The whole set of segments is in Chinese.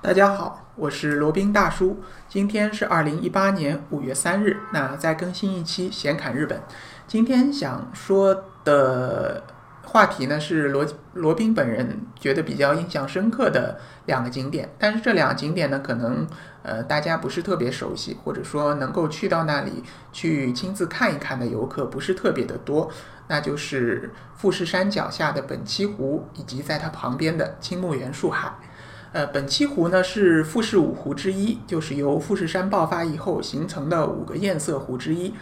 大家好，我是罗宾大叔。今天是二零一八年五月三日，那再更新一期闲侃日本。今天想说的话题呢是罗罗宾本人觉得比较印象深刻的两个景点，但是这两个景点呢，可能呃大家不是特别熟悉，或者说能够去到那里去亲自看一看的游客不是特别的多，那就是富士山脚下的本栖湖，以及在它旁边的青木原树海。呃，本栖湖呢是富士五湖之一，就是由富士山爆发以后形成的五个堰塞湖之一。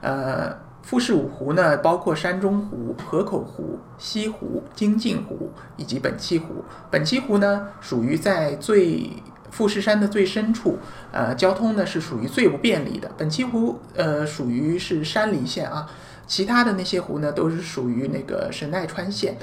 呃，富士五湖呢包括山中湖、河口湖、西湖、金镜湖以及本栖湖。本栖湖呢属于在最富士山的最深处，呃，交通呢是属于最不便利的。本栖湖呃属于是山梨县啊，其他的那些湖呢都是属于那个神奈川县，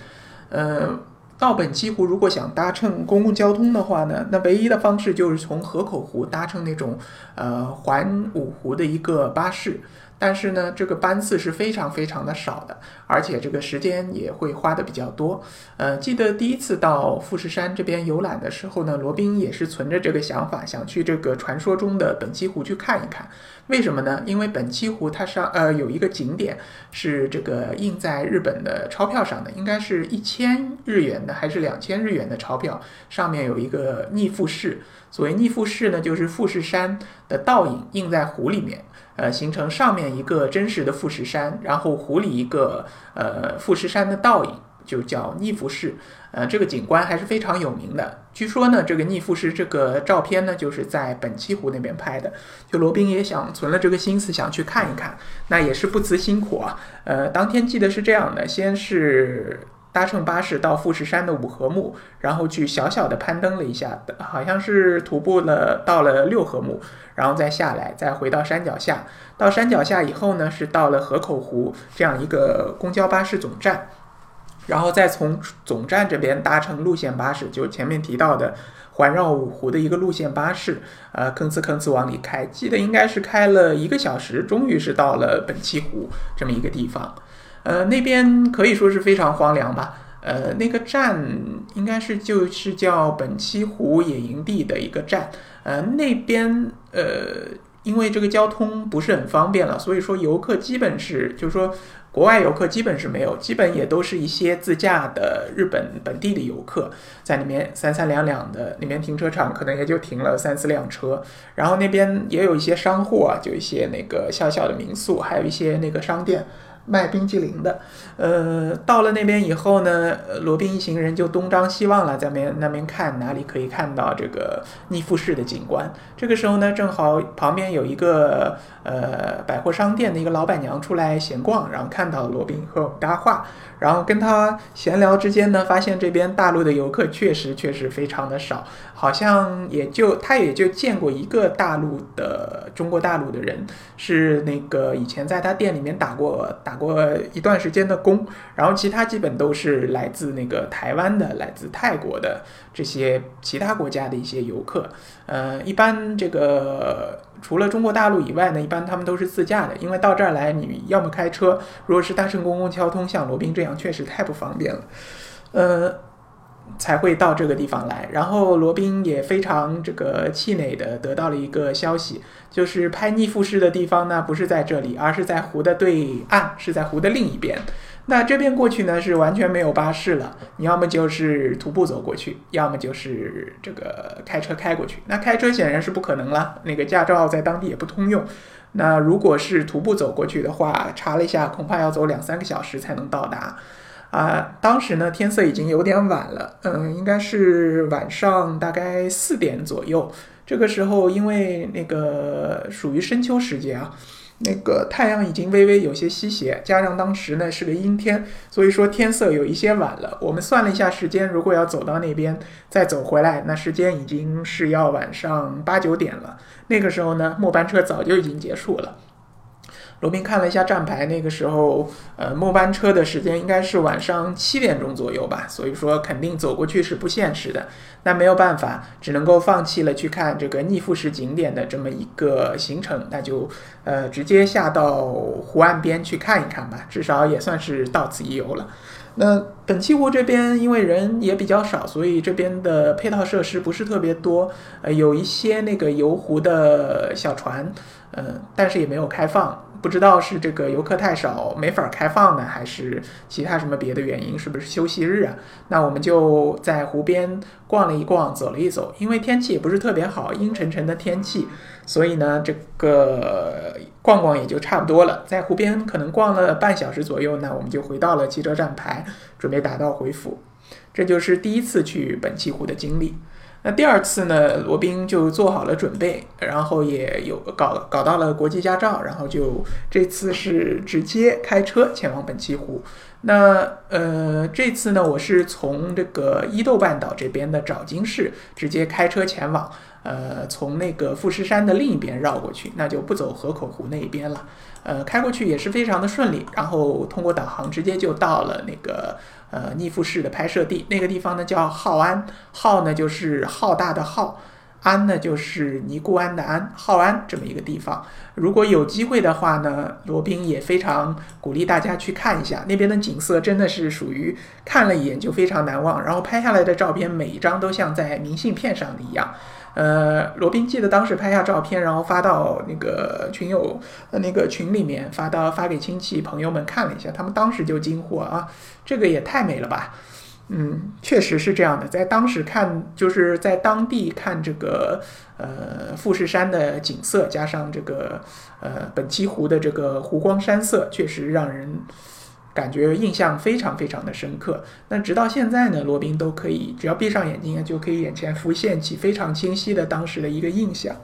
呃。到本溪湖，如果想搭乘公共交通的话呢，那唯一的方式就是从河口湖搭乘那种呃环五湖的一个巴士。但是呢，这个班次是非常非常的少的，而且这个时间也会花的比较多。呃，记得第一次到富士山这边游览的时候呢，罗宾也是存着这个想法，想去这个传说中的本栖湖去看一看。为什么呢？因为本栖湖它上呃有一个景点是这个印在日本的钞票上的，应该是一千日元的还是两千日元的钞票，上面有一个逆富士。所谓逆富士呢，就是富士山的倒影印在湖里面。呃，形成上面一个真实的富士山，然后湖里一个呃富士山的倒影，就叫逆富士。呃，这个景观还是非常有名的。据说呢，这个逆富士这个照片呢，就是在本栖湖那边拍的。就罗宾也想存了这个心思，想去看一看，那也是不辞辛苦啊。呃，当天记得是这样的，先是。搭乘巴士到富士山的五合目，然后去小小的攀登了一下，好像是徒步了到了六合目，然后再下来，再回到山脚下。到山脚下以后呢，是到了河口湖这样一个公交巴士总站，然后再从总站这边搭乘路线巴士，就前面提到的环绕五湖的一个路线巴士，呃，吭哧吭哧往里开，记得应该是开了一个小时，终于是到了本栖湖这么一个地方。呃，那边可以说是非常荒凉吧。呃，那个站应该是就是叫本栖湖野营地的一个站。呃，那边呃，因为这个交通不是很方便了，所以说游客基本是就是说国外游客基本是没有，基本也都是一些自驾的日本本地的游客在里面三三两两的，里面停车场可能也就停了三四辆车。然后那边也有一些商户啊，就一些那个小小的民宿，还有一些那个商店。卖冰激凌的，呃，到了那边以后呢，罗宾一行人就东张西望了，在边那边看哪里可以看到这个逆富士的景观。这个时候呢，正好旁边有一个呃百货商店的一个老板娘出来闲逛，然后看到罗宾和我搭话，然后跟他闲聊之间呢，发现这边大陆的游客确实确实非常的少，好像也就他也就见过一个大陆的中国大陆的人，是那个以前在他店里面打过打。打过一段时间的工，然后其他基本都是来自那个台湾的、来自泰国的这些其他国家的一些游客。呃，一般这个除了中国大陆以外呢，一般他们都是自驾的，因为到这儿来，你要么开车，如果是搭乘公共交通，像罗宾这样确实太不方便了。呃。才会到这个地方来，然后罗宾也非常这个气馁的得到了一个消息，就是拍逆富士的地方呢不是在这里，而是在湖的对岸，是在湖的另一边。那这边过去呢是完全没有巴士了，你要么就是徒步走过去，要么就是这个开车开过去。那开车显然是不可能了，那个驾照在当地也不通用。那如果是徒步走过去的话，查了一下，恐怕要走两三个小时才能到达。啊，当时呢天色已经有点晚了，嗯，应该是晚上大概四点左右。这个时候，因为那个属于深秋时节啊，那个太阳已经微微有些西斜，加上当时呢是个阴天，所以说天色有一些晚了。我们算了一下时间，如果要走到那边再走回来，那时间已经是要晚上八九点了。那个时候呢，末班车早就已经结束了。罗宾看了一下站牌，那个时候，呃，末班车的时间应该是晚上七点钟左右吧，所以说肯定走过去是不现实的。那没有办法，只能够放弃了去看这个逆富士景点的这么一个行程，那就呃直接下到湖岸边去看一看吧，至少也算是到此一游了。那本溪湖这边因为人也比较少，所以这边的配套设施不是特别多。呃，有一些那个游湖的小船，嗯，但是也没有开放。不知道是这个游客太少没法开放呢，还是其他什么别的原因？是不是休息日啊？那我们就在湖边逛了一逛，走了一走。因为天气也不是特别好，阴沉沉的天气，所以呢，这个逛逛也就差不多了。在湖边可能逛了半小时左右，那我们就回到了汽车站牌，准备打道回府。这就是第一次去本溪湖的经历。那第二次呢，罗宾就做好了准备，然后也有搞搞到了国际驾照，然后就这次是直接开车前往本溪湖。那呃，这次呢，我是从这个伊豆半岛这边的沼津市直接开车前往，呃，从那个富士山的另一边绕过去，那就不走河口湖那一边了。呃，开过去也是非常的顺利，然后通过导航直接就到了那个。呃，逆富士的拍摄地，那个地方呢叫浩安，浩呢就是浩大的浩，安呢就是尼姑庵的安，浩安这么一个地方。如果有机会的话呢，罗宾也非常鼓励大家去看一下那边的景色，真的是属于看了一眼就非常难忘，然后拍下来的照片每一张都像在明信片上的一样。呃，罗宾记得当时拍下照片，然后发到那个群友那个群里面，发到发给亲戚朋友们看了一下，他们当时就惊呼啊，这个也太美了吧！嗯，确实是这样的，在当时看，就是在当地看这个呃富士山的景色，加上这个呃本溪湖的这个湖光山色，确实让人。感觉印象非常非常的深刻。那直到现在呢，罗宾都可以只要闭上眼睛就可以眼前浮现起非常清晰的当时的一个印象。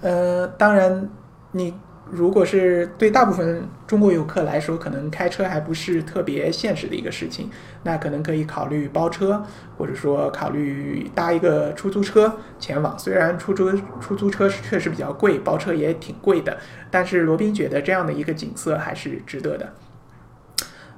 呃，当然，你如果是对大部分中国游客来说，可能开车还不是特别现实的一个事情，那可能可以考虑包车，或者说考虑搭一个出租车前往。虽然出租出租车确实比较贵，包车也挺贵的，但是罗宾觉得这样的一个景色还是值得的。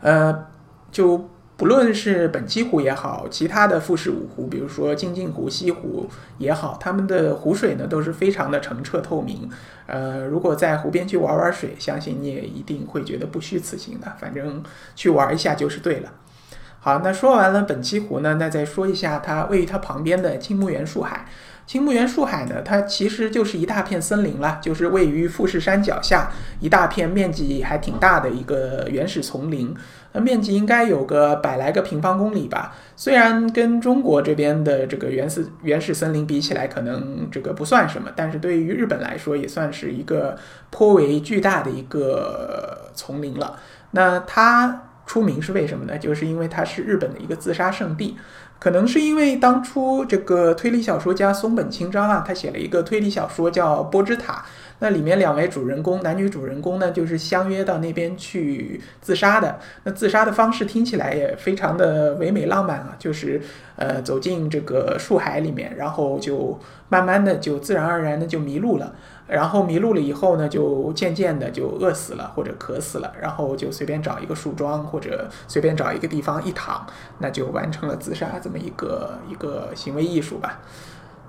呃，就不论是本溪湖也好，其他的富士五湖，比如说金镜湖、西湖也好，它们的湖水呢都是非常的澄澈透明。呃，如果在湖边去玩玩水，相信你也一定会觉得不虚此行的。反正去玩一下就是对了。好，那说完了本溪湖呢，那再说一下它位于它旁边的青木原树海。青木原树海呢，它其实就是一大片森林了，就是位于富士山脚下一大片面积还挺大的一个原始丛林，那面积应该有个百来个平方公里吧。虽然跟中国这边的这个原始原始森林比起来，可能这个不算什么，但是对于日本来说，也算是一个颇为巨大的一个丛林了。那它出名是为什么呢？就是因为它是日本的一个自杀圣地。可能是因为当初这个推理小说家松本清张啊，他写了一个推理小说叫《波之塔》，那里面两位主人公，男女主人公呢，就是相约到那边去自杀的。那自杀的方式听起来也非常的唯美浪漫啊，就是呃走进这个树海里面，然后就慢慢的就自然而然的就迷路了。然后迷路了以后呢，就渐渐的就饿死了或者渴死了，然后就随便找一个树桩或者随便找一个地方一躺，那就完成了自杀这么一个一个行为艺术吧。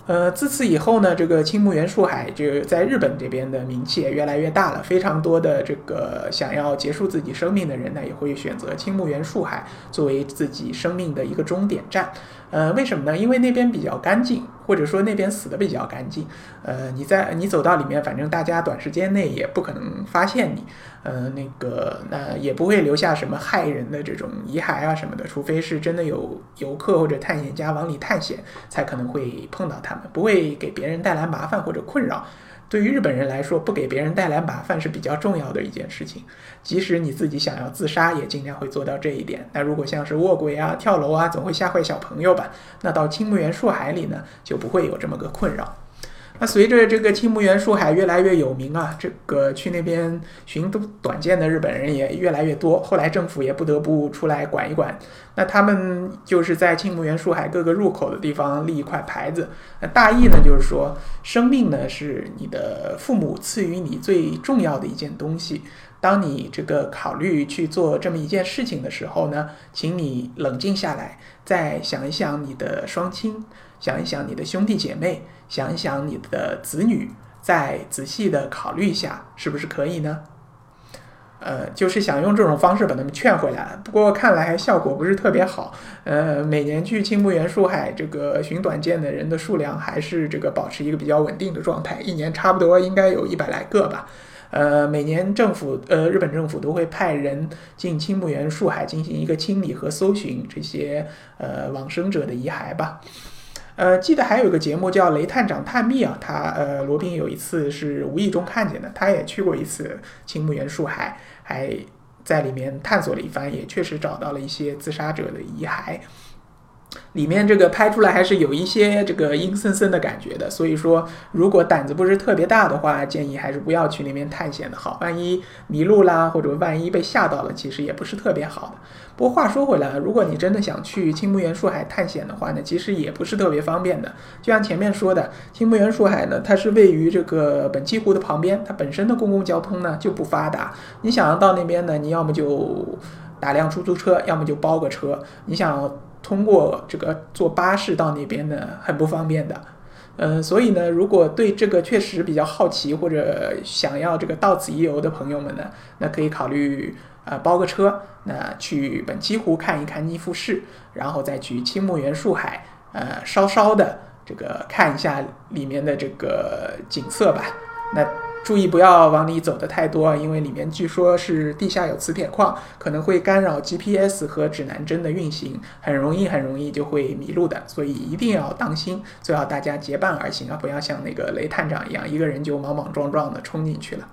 呃，自此以后呢，这个青木原树海就在日本这边的名气也越来越大了。非常多的这个想要结束自己生命的人呢，也会选择青木原树海作为自己生命的一个终点站。呃，为什么呢？因为那边比较干净，或者说那边死的比较干净。呃，你在你走到里面，反正大家短时间内也不可能发现你。呃，那个那也不会留下什么害人的这种遗骸啊什么的，除非是真的有游客或者探险家往里探险，才可能会碰到他们，不会给别人带来麻烦或者困扰。对于日本人来说，不给别人带来麻烦是比较重要的一件事情。即使你自己想要自杀，也尽量会做到这一点。那如果像是卧轨啊、跳楼啊，总会吓坏小朋友吧？那到青木原树海里呢，就不会有这么个困扰。那随着这个青木原树海越来越有名啊，这个去那边寻短见的日本人也越来越多。后来政府也不得不出来管一管。那他们就是在青木原树海各个入口的地方立一块牌子。那大意呢，就是说生命呢是你的父母赐予你最重要的一件东西。当你这个考虑去做这么一件事情的时候呢，请你冷静下来，再想一想你的双亲，想一想你的兄弟姐妹。想一想你的子女，再仔细的考虑一下，是不是可以呢？呃，就是想用这种方式把他们劝回来。不过看来效果不是特别好。呃，每年去青木原树海这个寻短见的人的数量还是这个保持一个比较稳定的状态，一年差不多应该有一百来个吧。呃，每年政府呃，日本政府都会派人进青木原树海进行一个清理和搜寻这些呃往生者的遗骸吧。呃，记得还有个节目叫《雷探长探秘》啊，他呃罗宾有一次是无意中看见的，他也去过一次青木原树海，还在里面探索了一番，也确实找到了一些自杀者的遗骸。里面这个拍出来还是有一些这个阴森森的感觉的，所以说如果胆子不是特别大的话，建议还是不要去那边探险的好。万一迷路啦，或者万一被吓到了，其实也不是特别好的。不过话说回来，如果你真的想去青木原树海探险的话呢，其实也不是特别方便的。就像前面说的，青木原树海呢，它是位于这个本栖湖的旁边，它本身的公共交通呢就不发达。你想要到那边呢，你要么就打辆出租车，要么就包个车。你想。通过这个坐巴士到那边呢，很不方便的，嗯，所以呢，如果对这个确实比较好奇或者想要这个到此一游的朋友们呢，那可以考虑啊包个车，那去本栖湖看一看逆富士，然后再去青木原树海，呃，稍稍的这个看一下里面的这个景色吧，那。注意不要往里走的太多，因为里面据说是地下有磁铁矿，可能会干扰 GPS 和指南针的运行，很容易很容易就会迷路的，所以一定要当心，最好大家结伴而行啊，不要像那个雷探长一样，一个人就莽莽撞撞的冲进去了。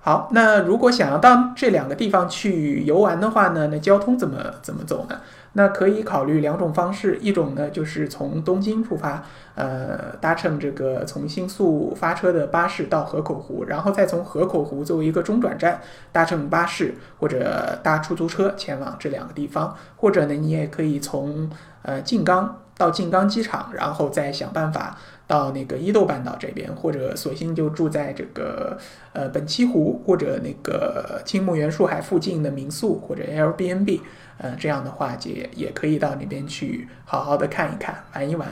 好，那如果想要到这两个地方去游玩的话呢，那交通怎么怎么走呢？那可以考虑两种方式，一种呢就是从东京出发，呃，搭乘这个从新宿发车的巴士到河口湖，然后再从河口湖作为一个中转站，搭乘巴士或者搭出租车前往这两个地方，或者呢你也可以从呃静冈到静冈机场，然后再想办法到那个伊豆半岛这边，或者索性就住在这个呃本栖湖或者那个青木原树海附近的民宿或者 Airbnb。呃，这样的话也也可以到那边去好好的看一看，玩一玩。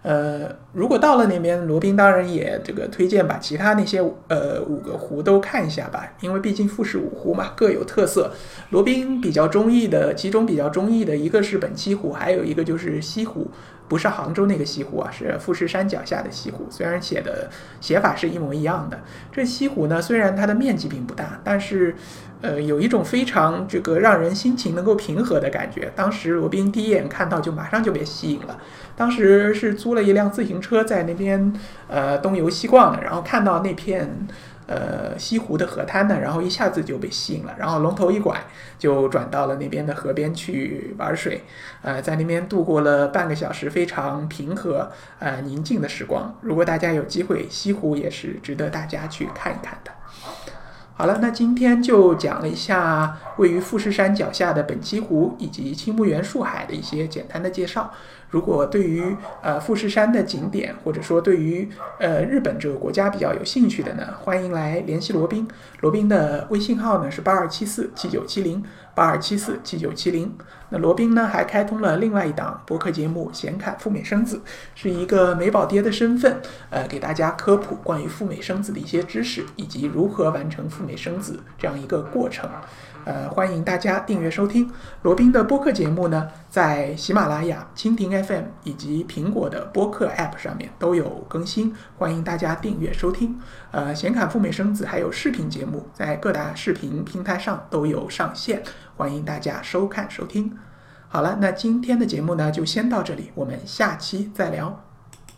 呃，如果到了那边，罗宾当然也这个推荐把其他那些呃五个湖都看一下吧，因为毕竟富士五湖嘛，各有特色。罗宾比较中意的，其中比较中意的一个是本栖湖，还有一个就是西湖。不是杭州那个西湖啊，是富士山脚下的西湖。虽然写的写法是一模一样的，这西湖呢，虽然它的面积并不大，但是，呃，有一种非常这个让人心情能够平和的感觉。当时罗宾第一眼看到就马上就被吸引了。当时是租了一辆自行车在那边呃东游西逛的，然后看到那片。呃，西湖的河滩呢，然后一下子就被吸引了，然后龙头一拐，就转到了那边的河边去玩水，呃，在那边度过了半个小时非常平和、呃宁静的时光。如果大家有机会，西湖也是值得大家去看一看的。好了，那今天就讲了一下位于富士山脚下的本栖湖以及青木原树海的一些简单的介绍。如果对于呃富士山的景点，或者说对于呃日本这个国家比较有兴趣的呢，欢迎来联系罗宾。罗宾的微信号呢是八二七四七九七零八二七四七九七零。那罗宾呢还开通了另外一档博客节目《显侃赴美生子》，是一个美宝爹的身份，呃，给大家科普关于赴美生子的一些知识，以及如何完成赴美生子这样一个过程。呃，欢迎大家订阅收听罗宾的播客节目呢，在喜马拉雅、蜻蜓 FM 以及苹果的播客 App 上面都有更新，欢迎大家订阅收听。呃，显卡赴美生子还有视频节目，在各大视频平台上都有上线，欢迎大家收看收听。好了，那今天的节目呢就先到这里，我们下期再聊。